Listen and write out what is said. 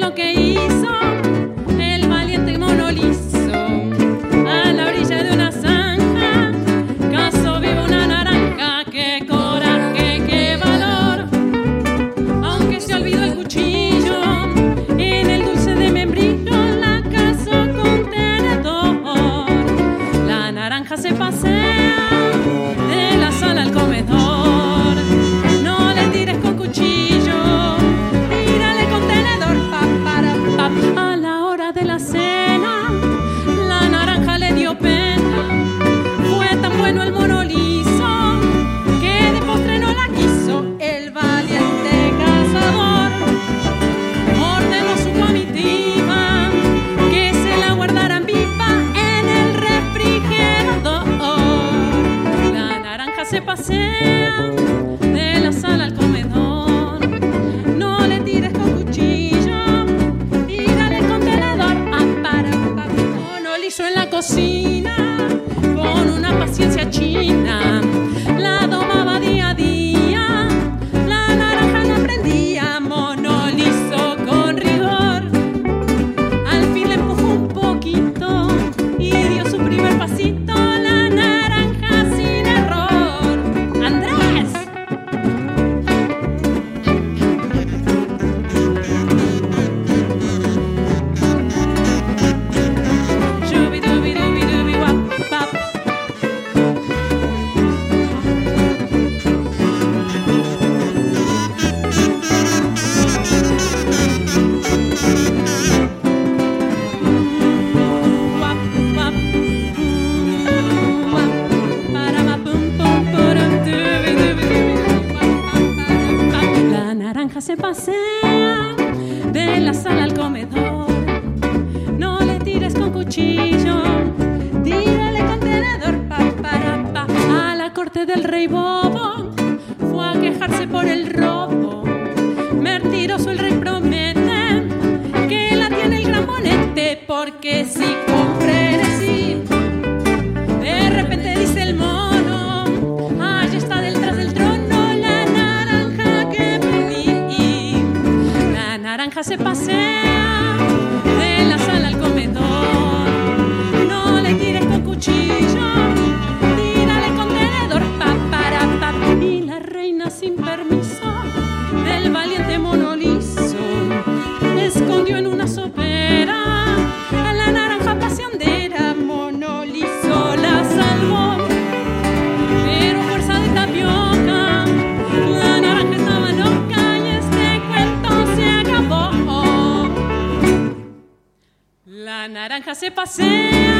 lo que hizo el valiente mono liso. A la orilla de una zanja, caso vive una naranja. ¡Qué coraje, qué valor! Aunque se olvidó el cuchillo, en el dulce de membrillo la casó con tenedor. La naranja se pasea Se pasea de la sala al comedor. No le tires con cuchillo, tírale con tenedor. Ah, para, pa, mono liso en la cocina con una paciencia china. Se pasea de la sala al comedor. No le tires con cuchillo, tírale con tenedor, pa, para, pa. A la corte del rey bobo fue a quejarse por el robo. Mentiroso el naranja se pasea de la sala al comedor. No le tires con cuchillo, tírale con tenedor, pa, para, pa. Y la reina sin permiso del valiente mono naranja se pasea